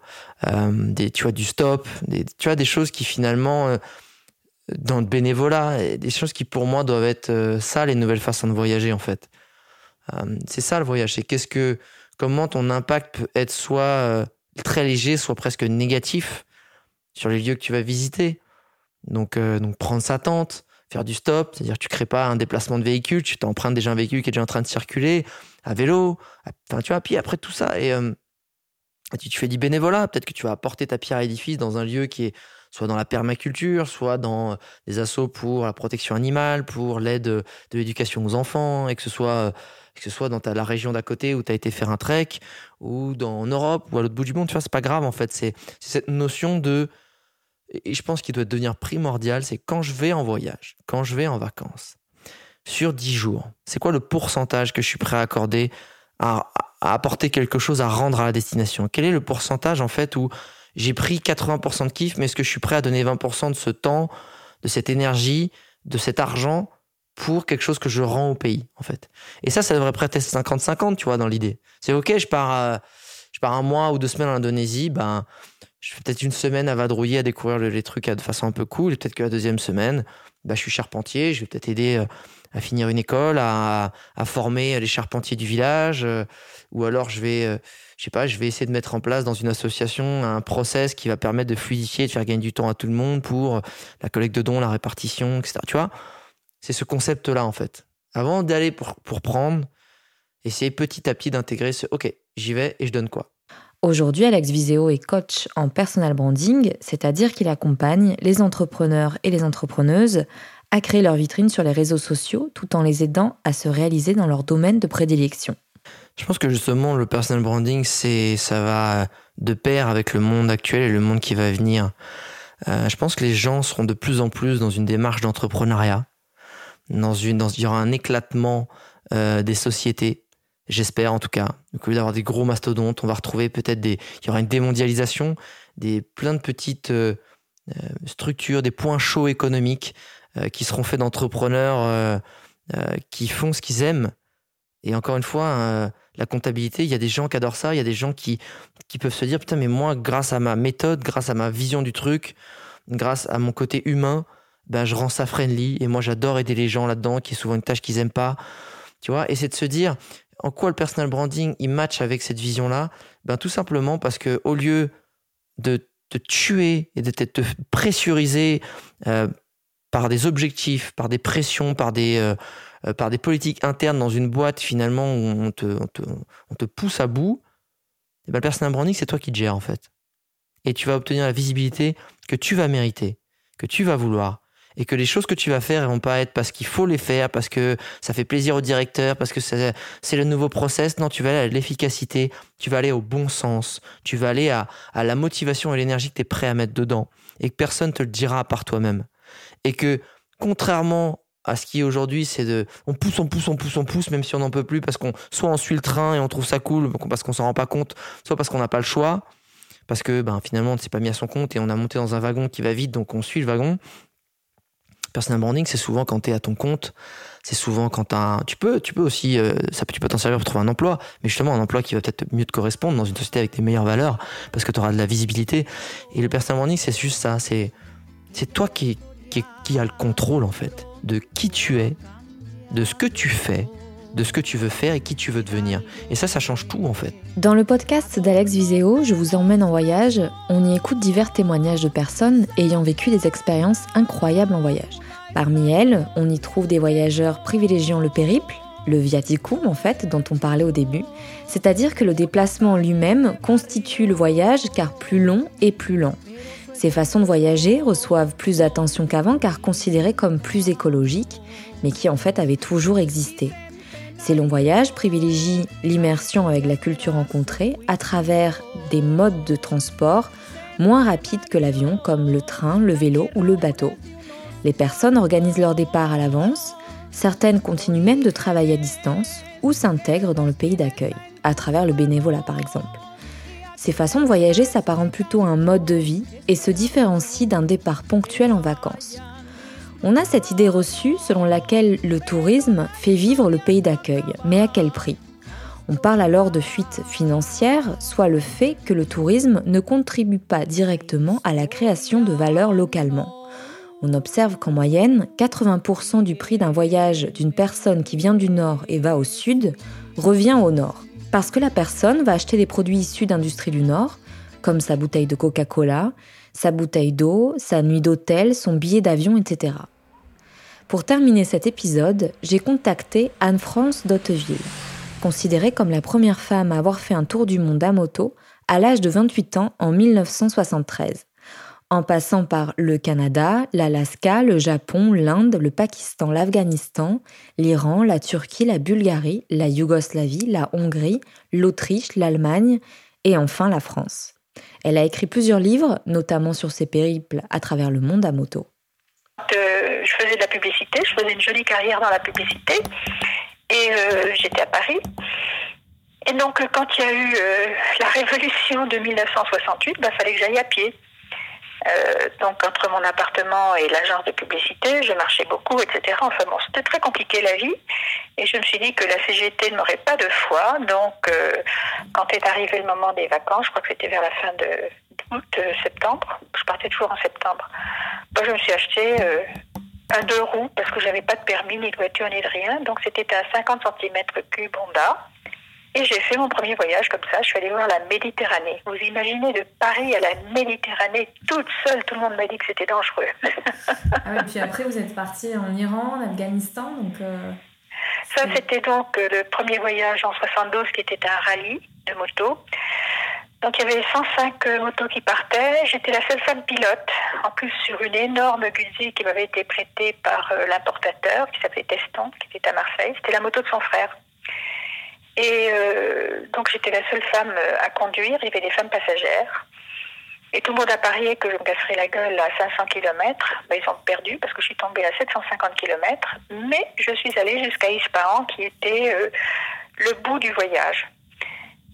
des, tu vois, du stop, des, tu vois, des choses qui finalement, dans le bénévolat, des choses qui pour moi doivent être ça, les nouvelles façons de voyager en fait. c'est ça le voyage, c'est qu'est-ce que, comment ton impact peut être soit très léger, soit presque négatif sur les lieux que tu vas visiter. Donc, euh, donc prendre sa tente, faire du stop, c'est-à-dire tu crées pas un déplacement de véhicule, tu t'empruntes déjà un véhicule qui est déjà en train de circuler, à vélo, enfin tu vois, puis après tout ça, et euh, tu, tu, fais du bénévolat, peut-être que tu vas apporter ta pierre à l'édifice dans un lieu qui est soit dans la permaculture, soit dans des assauts pour la protection animale, pour l'aide de l'éducation aux enfants, et que ce soit que ce soit dans ta, la région d'à côté où tu as été faire un trek, ou dans, en Europe, ou à l'autre bout du monde, tu vois, c'est pas grave en fait, c'est cette notion de et je pense qu'il doit devenir primordial, c'est quand je vais en voyage, quand je vais en vacances, sur 10 jours, c'est quoi le pourcentage que je suis prêt à accorder à, apporter quelque chose à rendre à la destination? Quel est le pourcentage en fait où j'ai pris 80% de kiff, mais est-ce que je suis prêt à donner 20% de ce temps, de cette énergie, de cet argent pour quelque chose que je rends au pays en fait Et ça, ça devrait prêter 50-50, tu vois, dans l'idée. C'est ok, je pars, je pars un mois ou deux semaines en Indonésie, ben je fais peut-être une semaine à vadrouiller, à découvrir les trucs de façon un peu cool. Et peut-être que la deuxième semaine, bah, je suis charpentier, je vais peut-être aider euh, à finir une école, à, former les charpentiers du village, euh, ou alors je vais, euh, je sais pas, je vais essayer de mettre en place dans une association un process qui va permettre de fluidifier, de faire gagner du temps à tout le monde pour la collecte de dons, la répartition, etc. Tu vois, c'est ce concept-là en fait. Avant d'aller pour, pour prendre, essayer petit à petit d'intégrer ce, ok, j'y vais et je donne quoi? Aujourd'hui, Alex Viseo est coach en personal branding, c'est-à-dire qu'il accompagne les entrepreneurs et les entrepreneuses à créer leur vitrine sur les réseaux sociaux tout en les aidant à se réaliser dans leur domaine de prédilection. Je pense que justement, le personal branding, c'est, ça va de pair avec le monde actuel et le monde qui va venir. Euh, je pense que les gens seront de plus en plus dans une démarche d'entrepreneuriat. Dans une, il y aura un éclatement euh, des sociétés. J'espère en tout cas. Au lieu d'avoir des gros mastodontes, on va retrouver peut-être des. Il y aura une démondialisation, des plein de petites euh, euh structures, des points chauds économiques qui seront faits d'entrepreneurs qui font ce qu'ils aiment. Et encore une fois, la comptabilité, il y a des gens qui adorent ça, il y a des gens qui, qui peuvent se dire putain, mais moi, grâce à ma méthode, grâce à ma vision du truc, grâce à mon côté humain, ben, je rends ça friendly et moi j'adore aider les gens là-dedans, qui est souvent une tâche qu'ils aiment pas. Tu vois, et c'est de se dire en quoi le personal branding il match avec cette vision-là? Ben tout simplement parce que au lieu de te tuer et de te pressuriser euh, par des objectifs, par des pressions, par des euh, euh, par des politiques internes dans une boîte finalement où on te, on te, on te pousse à bout, eh ben, le personal branding c'est toi qui te gères en fait. Et tu vas obtenir la visibilité que tu vas mériter, que tu vas vouloir, et que les choses que tu vas faire vont pas être parce qu'il faut les faire, parce que ça fait plaisir au directeur, parce que c'est le nouveau process. Non, tu vas aller à l'efficacité, tu vas aller au bon sens, tu vas aller à, à la motivation et l'énergie que tu es prêt à mettre dedans, et que personne te le dira par toi-même. Et que, contrairement à ce qui est aujourd'hui, c'est de, on pousse, on pousse, on pousse, on pousse, même si on n'en peut plus, parce qu'on, soit on suit le train et on trouve ça cool, parce qu'on s'en rend pas compte, soit parce qu'on n'a pas le choix, parce que, ben, finalement, on ne s'est pas mis à son compte et on a monté dans un wagon qui va vite, donc on suit le wagon. Personal branding, c'est souvent quand tu es à ton compte, c'est souvent quand t'as, tu peux, tu peux aussi, euh, ça tu peux t'en servir pour trouver un emploi, mais justement un emploi qui va peut-être mieux te correspondre dans une société avec des meilleures valeurs, parce que tu auras de la visibilité. Et le personal branding, c'est juste ça, c'est, c'est toi qui, qui, qui a le contrôle en fait de qui tu es, de ce que tu fais, de ce que tu veux faire et qui tu veux devenir. Et ça, ça change tout en fait. Dans le podcast d'Alex Viseo, Je vous emmène en voyage, on y écoute divers témoignages de personnes ayant vécu des expériences incroyables en voyage. Parmi elles, on y trouve des voyageurs privilégiant le périple, le viaticum en fait, dont on parlait au début, c'est-à-dire que le déplacement lui-même constitue le voyage car plus long et plus lent. Ces façons de voyager reçoivent plus d'attention qu'avant car considérées comme plus écologiques, mais qui en fait avaient toujours existé. Ces longs voyages privilégient l'immersion avec la culture rencontrée à travers des modes de transport moins rapides que l'avion comme le train, le vélo ou le bateau. Les personnes organisent leur départ à l'avance, certaines continuent même de travailler à distance ou s'intègrent dans le pays d'accueil, à travers le bénévolat par exemple. Ces façons de voyager s'apparentent plutôt à un mode de vie et se différencient d'un départ ponctuel en vacances. On a cette idée reçue selon laquelle le tourisme fait vivre le pays d'accueil, mais à quel prix? On parle alors de fuite financière, soit le fait que le tourisme ne contribue pas directement à la création de valeur localement. On observe qu'en moyenne, 80% du prix d'un voyage d'une personne qui vient du nord et va au sud revient au nord. Parce que la personne va acheter des produits issus d'industries du Nord, comme sa bouteille de Coca-Cola, sa bouteille d'eau, sa nuit d'hôtel, son billet d'avion, etc. Pour terminer cet épisode, j'ai contacté Anne-France d'Hauteville, considérée comme la première femme à avoir fait un tour du monde à moto à l'âge de 28 ans en 1973 en passant par le Canada, l'Alaska, le Japon, l'Inde, le Pakistan, l'Afghanistan, l'Iran, la Turquie, la Bulgarie, la Yougoslavie, la Hongrie, l'Autriche, l'Allemagne et enfin la France. Elle a écrit plusieurs livres, notamment sur ses périples à travers le monde à moto. Euh, je faisais de la publicité, je faisais une jolie carrière dans la publicité et euh, j'étais à Paris. Et donc quand il y a eu euh, la révolution de 1968, il bah, fallait que j'aille à pied. Euh, donc entre mon appartement et l'agence de publicité, je marchais beaucoup, etc. Enfin bon, c'était très compliqué la vie. Et je me suis dit que la CGT n'aurait pas de foi. Donc euh, quand est arrivé le moment des vacances, je crois que c'était vers la fin de août, euh, septembre, je partais toujours en septembre, je me suis acheté un deux roues parce que j'avais pas de permis, ni de voiture, ni de rien. Donc c'était un 50 cm3 Honda. Et j'ai fait mon premier voyage comme ça. Je suis allée voir la Méditerranée. Vous imaginez de Paris à la Méditerranée toute seule. Tout le monde m'a dit que c'était dangereux. ah oui, puis après, vous êtes partie en Iran, en Afghanistan. Donc, euh, Ça, c'était donc euh, le premier voyage en 72 qui était un rallye de moto. Donc il y avait 105 euh, motos qui partaient. J'étais la seule femme pilote, en plus sur une énorme Guzzi qui m'avait été prêtée par l'importateur qui s'appelait Teston, qui était à Marseille. C'était la moto de son frère. Et donc j'étais la seule femme à conduire, il y avait des femmes passagères. Et tout le monde a parié que je me casserais la gueule à 500 km. Ben, ils ont perdu parce que je suis tombée à 750 km. Mais je suis allée jusqu'à Ispahan, qui était euh, le bout du voyage.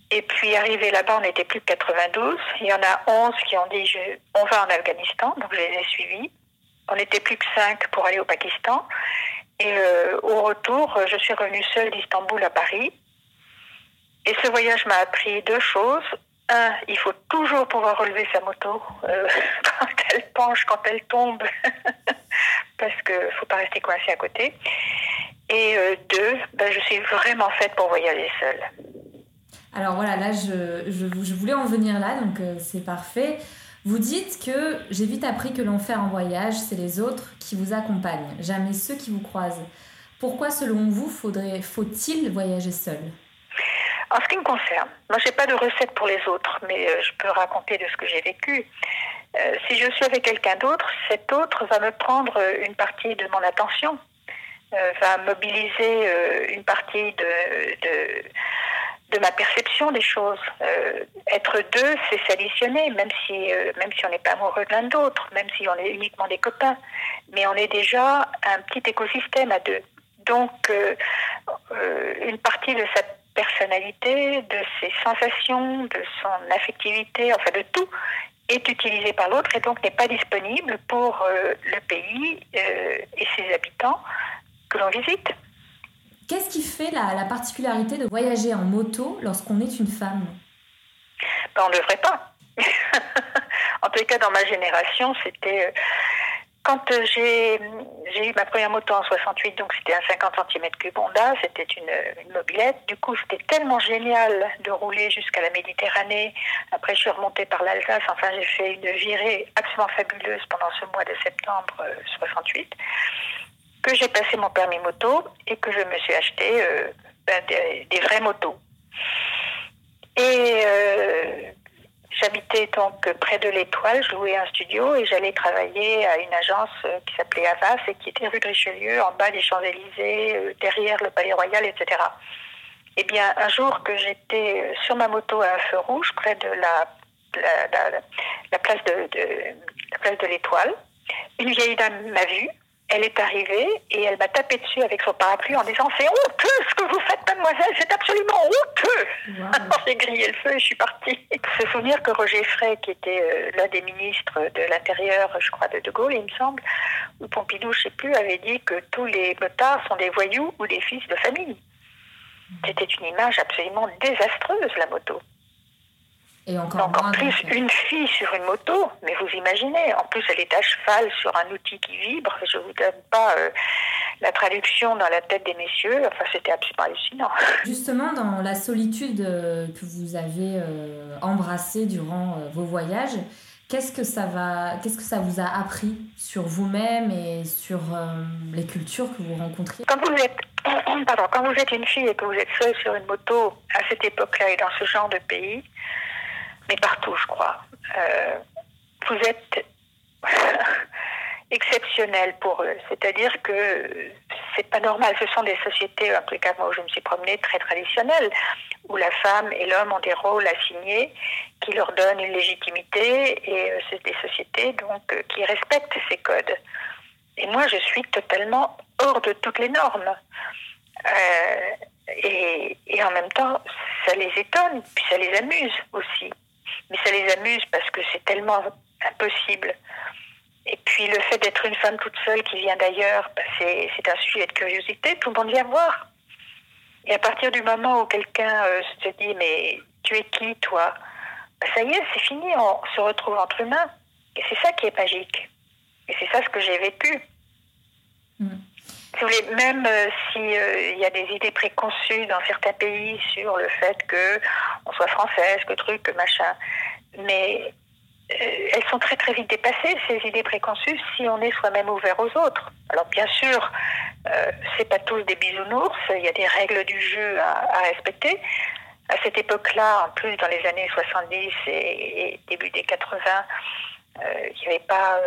Et puis arrivé là-bas, on n'était plus que 92. Il y en a 11 qui ont dit je, on va en Afghanistan, donc je les ai suivis. On n'était plus que 5 pour aller au Pakistan. Et euh, au retour, je suis revenue seule d'Istanbul à Paris. Et ce voyage m'a appris deux choses. Un, il faut toujours pouvoir relever sa moto euh, quand elle penche, quand elle tombe, parce qu'il ne faut pas rester coincé à côté. Et euh, deux, ben, je suis vraiment faite pour voyager seule. Alors voilà, là, je, je, voulais en venir là, donc euh, c'est parfait. Vous dites que j'ai vite appris que l'enfer en voyage, c'est les autres qui vous accompagnent, jamais ceux qui vous croisent. Pourquoi, selon vous, faudrait, faut-il voyager seul? En ce qui me concerne, moi j'ai pas de recette pour les autres, mais euh, je peux raconter de ce que j'ai vécu. Euh, si je suis avec quelqu'un d'autre, cet autre va me prendre euh, une partie de mon attention, va mobiliser une partie de, de, ma perception des choses. être deux, c'est s'additionner, même si, même si on n'est pas amoureux de l'un de même si on est uniquement des copains. Mais on est déjà un petit écosystème à deux. Donc, une partie de cette personnalité, de ses sensations, de son affectivité, enfin de tout, est utilisé par l'autre et donc n'est pas disponible pour euh, le pays euh, et ses habitants que l'on visite. Qu'est-ce qui fait la, particularité de voyager en moto lorsqu'on est une femme? Ben, On ne devrait pas. en tout cas, dans ma génération, c'était... Euh, quand euh, j'ai eu ma première moto en 68, donc c'était un 50 cm3 Honda, c'était une, mobilette. Du coup, c'était tellement génial de rouler jusqu'à la Méditerranée. Après, je suis remontée par l'Alsace. Enfin, j'ai fait une virée absolument fabuleuse pendant ce mois de septembre 68, euh, que j'ai passé mon permis moto et que je me suis acheté euh, ben, des, vraies motos. Et J'habitais donc près de l'Étoile, je louais un studio et j'allais travailler à une agence euh, qui s'appelait Avas et qui était rue de Richelieu, en bas des Champs-Élysées, euh, derrière le Palais Royal, etc. Eh bien, un jour que j'étais euh, sur ma moto à un feu rouge, près de la, la, place de, de la place de l'Étoile, une vieille dame m'a vue elle est arrivée et elle m'a tapé dessus avec son parapluie en disant C'est honteux ce que vous faites, mademoiselle, c'est absolument honteux j'ai grillé le feu et je suis partie. Se souvenir que Roger Frey, qui était euh, l'un des ministres de l'Intérieur, je crois, de De Gaulle, il me semble, ou Pompidou, je ne sais plus, avait dit que tous les motards sont des voyous ou des fils de famille. C'était une image absolument désastreuse, la moto. Et encore plus, une fille sur une moto, mais vous imaginez, en plus elle est à cheval sur un outil qui vibre, je ne vous donne pas euh, la traduction dans la tête des messieurs, enfin c'était absolument hallucinant. Justement, dans la solitude euh, que vous avez euh, embrassée durant vos voyages, qu'est-ce que ça va, qu'est-ce que ça vous a appris sur vous-même et sur les cultures que vous rencontriez? Quand vous êtes Pardon, quand vous êtes une fille et que vous êtes seule sur une moto à cette époque-là et dans ce genre de pays, mais partout, je crois. Euh, vous êtes exceptionnel pour eux. C'est-à-dire que c'est pas normal. Ce sont des sociétés, en tout cas moi où je me suis promenée, très traditionnelles, où la femme et l'homme ont des rôles assignés qui leur donnent une légitimité et euh, c'est des sociétés donc euh, qui respectent ces codes. Et moi, je suis totalement hors de toutes les normes. et, et en même temps, ça les étonne, puis ça les amuse aussi mais ça les amuse parce que c'est tellement impossible. Et puis le fait d'être une femme toute seule qui vient d'ailleurs, bah, c'est, un sujet de curiosité, tout le monde vient voir. Et à partir du moment où quelqu'un euh, se dit mais tu es qui toi? Bah, Ça y est, c'est fini, on se retrouve entre humains. Et c'est ça qui est magique. Et c'est ça ce que j'ai vécu. Mm. Si vous voulez, même euh, s'il euh, y a des idées préconçues dans certains pays sur le fait que on soit française, que truc, que machin, mais euh, elles sont très très vite dépassées ces idées préconçues si on est soi-même ouvert aux autres. Alors bien sûr, c'est pas tous des bisounours, il y a des règles du jeu à, respecter. À cette époque-là, en plus dans les années 70 et, et début des 80, il n'y avait pas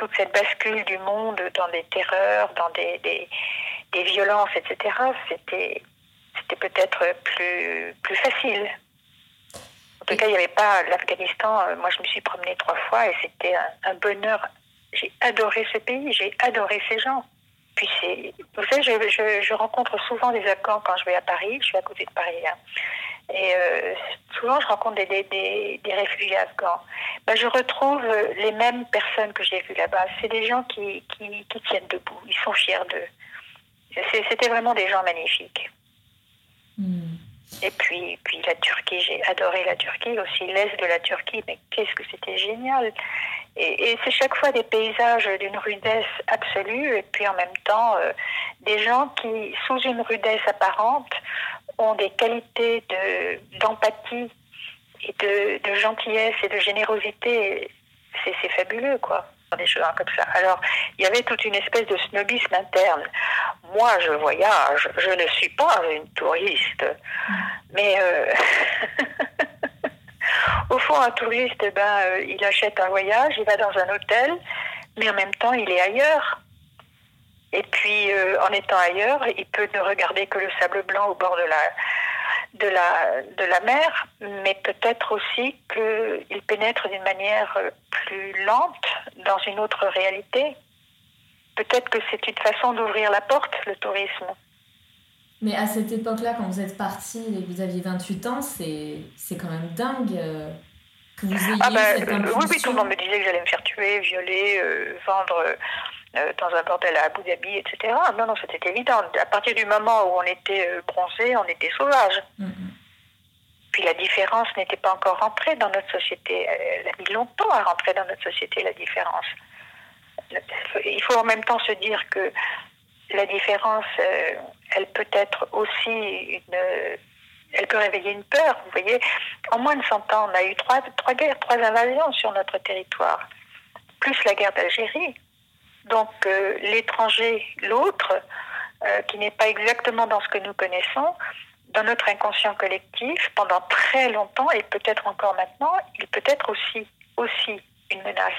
toute cette bascule du monde dans des terreurs, dans des, des, violences, etc., c'était c'était peut-être plus, plus facile. En tout cas, il n'y avait pas l'Afghanistan. euh, Moi, je me suis promenée trois fois et c'était un, un bonheur. J'ai adoré ce pays, j'ai adoré ces gens. Puis c'est, vous savez, je, je- je rencontre souvent des Afghans quand je vais à Paris. Je suis à côté de Paris. hein. Et euh, souvent, je rencontre des, des, des- des réfugiés afghans. Ben, je retrouve euh, les mêmes personnes que j'ai vues là-bas. C'est des gens qui, qui, qui tiennent debout. Ils sont fiers d'eux. C'était vraiment des gens magnifiques. Et puis, puis la Turquie, j'ai adoré la Turquie, aussi l'Est de la Turquie, mais qu'est-ce que c'était génial. Et, et c'est chaque fois des paysages d'une rudesse absolue, et puis en même temps, euh, des gens qui, sous une rudesse apparente, ont des qualités de- d'empathie et de, de gentillesse et de générosité. C'est c'est fabuleux, quoi. Des choses comme ça. Alors, il y avait toute une espèce de snobisme interne. Moi, je voyage, je ne suis pas une touriste. Mais euh, au fond, un touriste, ben, euh, il achète un voyage, il va dans un hôtel, mais en même temps, il est ailleurs. Et puis, euh, en étant ailleurs, il peut ne regarder que le sable blanc au bord de la, de la, de la mer, mais peut-être aussi qu'il pénètre d'une manière euh, plus lente dans une autre réalité. Peut-être que c'est une façon d'ouvrir la porte, le tourisme. Mais à cette époque-là, quand vous êtes parti et que vous aviez 28 ans, c'est quand même dingue euh, que vous ayez Ah cette euh, oui, oui, tout le monde me disait que j'allais me faire tuer, violer, vendre euh, dans un bordel à Abu Dhabi, etc. Non, non, c'était évident. À partir du moment où on était euh, bronzé, on était sauvage. Puis la différence n'était pas encore rentrée dans notre société. Elle a mis longtemps à rentrer dans notre société, la différence. Il faut en même temps se dire que la différence, euh, elle peut être aussi une... Elle peut réveiller une peur. Vous voyez, en moins de 100 ans, on a eu trois, trois guerres, trois invasions sur notre territoire, plus la guerre d'Algérie. Donc euh, l'étranger, l'autre, euh, qui n'est pas exactement dans ce que nous connaissons, dans notre inconscient collectif, pendant très longtemps et peut-être encore maintenant, il peut être aussi, aussi une menace.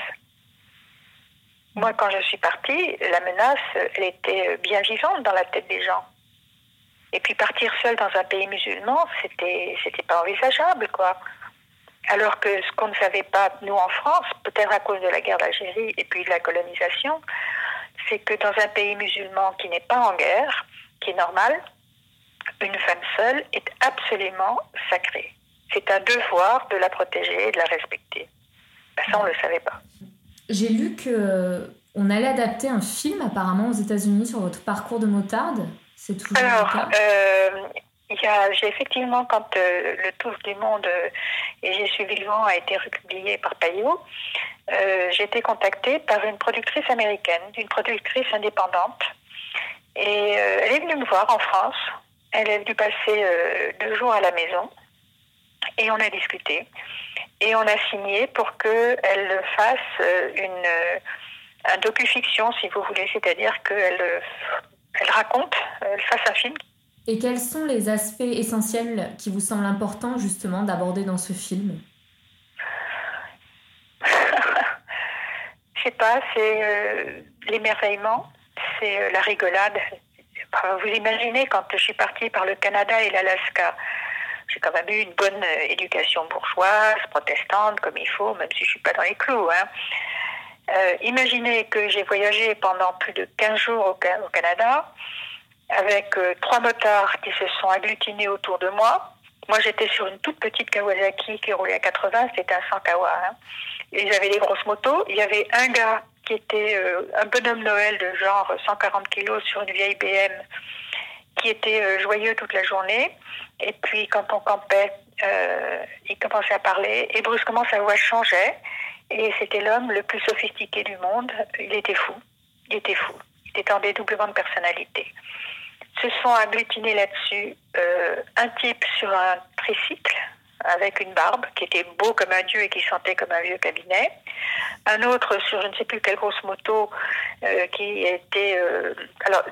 Moi, quand je suis partie, la menace, elle était bien vivante dans la tête des gens. Et puis partir seul dans un pays musulman, c'était, c'était pas envisageable, quoi. Alors que ce qu'on ne savait pas, nous en France, peut-être à cause de la guerre d'Algérie et puis de la colonisation, c'est que dans un pays musulman qui n'est pas en guerre, qui est normal, une femme seule est absolument sacrée. C'est un devoir de la protéger et de la respecter. Ben, ça, on ne le savait pas. J'ai lu que euh, on allait adapter un film apparemment aux États-Unis sur votre parcours de motarde. C'est toujours Alors, le cas euh, j'ai effectivement, quand euh, le Tour du Monde euh, et J'ai suivi le vent a été republié par Payot, euh, j'ai été contactée par une productrice américaine, une productrice indépendante. Et elle est venue me voir en France. Elle est venue passer deux jours à la maison. Et on a discuté. Et on a signé pour qu'elle fasse une, un docu-fiction, si vous voulez. C'est-à-dire qu'elle elle raconte, elle fasse un film Et quels sont les aspects essentiels qui vous semblent importants justement d'aborder dans ce film? Je sais pas, c'est euh, l'émerveillement, c'est euh, la rigolade. Vous imaginez, quand je suis partie par le Canada et l'Alaska, j'ai quand même eu une bonne euh, éducation bourgeoise, protestante, comme il faut, même si je suis pas dans les clous. Hein. Imaginez que j'ai voyagé pendant plus de 15 jours au Canada avec euh, trois motards qui se sont agglutinés autour de moi. Moi, j'étais sur une toute petite Kawasaki qui roulait à 80, c'était un 100 Kawa. hein. Avaient des grosses motos. Il y avait un gars qui était euh, un bonhomme Noël de genre 140 kilos sur une vieille BM qui était euh, joyeux toute la journée. Et puis, quand on campait, il commençait à parler et brusquement, sa voix changeait. Et c'était l'homme le plus sophistiqué du monde. Il était fou. Il était fou. Il était en dédoublement de personnalité. Se sont agglutinés là-dessus euh, un type sur un tricycle avec une barbe qui était beau comme un dieu et qui sentait comme un vieux cabinet. Un autre sur je ne sais plus quelle grosse moto euh, qui était... euh, alors,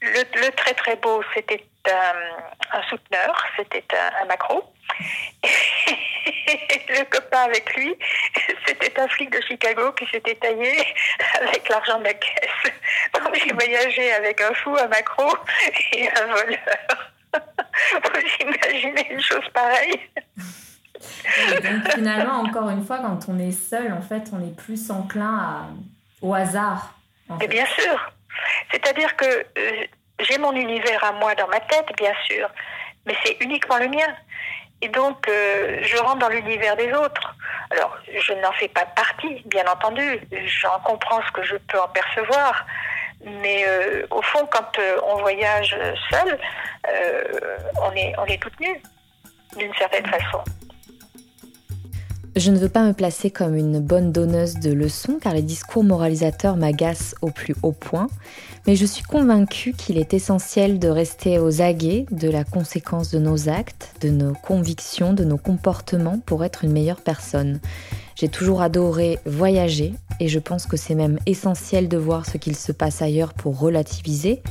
le, le très très beau, c'était un, un souteneur, c'était un, un macro. le copain avec lui, c'était un flic de Chicago qui s'était taillé avec l'argent de la caisse. Donc j'ai voyagé avec un fou, un macro et un voleur. vous imaginez une chose pareille. donc finalement, encore une fois, quand on est seul, en fait, on est plus enclin à, au hasard. Et bien sûr. C'est-à-dire que euh, j'ai mon univers à moi dans ma tête, bien sûr, mais c'est uniquement le mien. Et donc, euh, je rentre dans l'univers des autres. Alors, je n'en fais pas partie, bien entendu. J'en comprends ce que je peux en percevoir. Mais euh, au fond, quand on voyage seul, on est, on est toute nue, d'une certaine façon. Je ne veux pas me placer comme une bonne donneuse de leçons car les discours moralisateurs m'agacent au plus haut point, mais je suis convaincue qu'il est essentiel de rester aux aguets de la conséquence de nos actes, de nos convictions, de nos comportements pour être une meilleure personne. J'ai toujours adoré voyager et je pense que c'est même essentiel de voir ce qu'il se passe ailleurs pour relativiser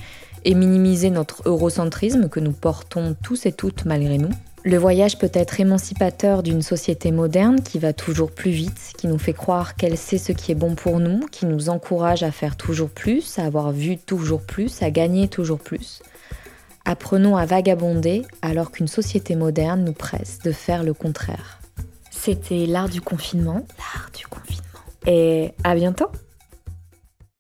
et minimiser notre eurocentrisme que nous portons tous et toutes malgré nous. Le voyage peut être émancipateur d'une société moderne qui va toujours plus vite, qui nous fait croire qu'elle sait ce qui est bon pour nous, qui nous encourage à faire toujours plus, à avoir vu toujours plus, à gagner toujours plus. Apprenons à vagabonder alors qu'une société moderne nous presse de faire le contraire. C'était l'art du confinement. L'art du confinement. Et à bientôt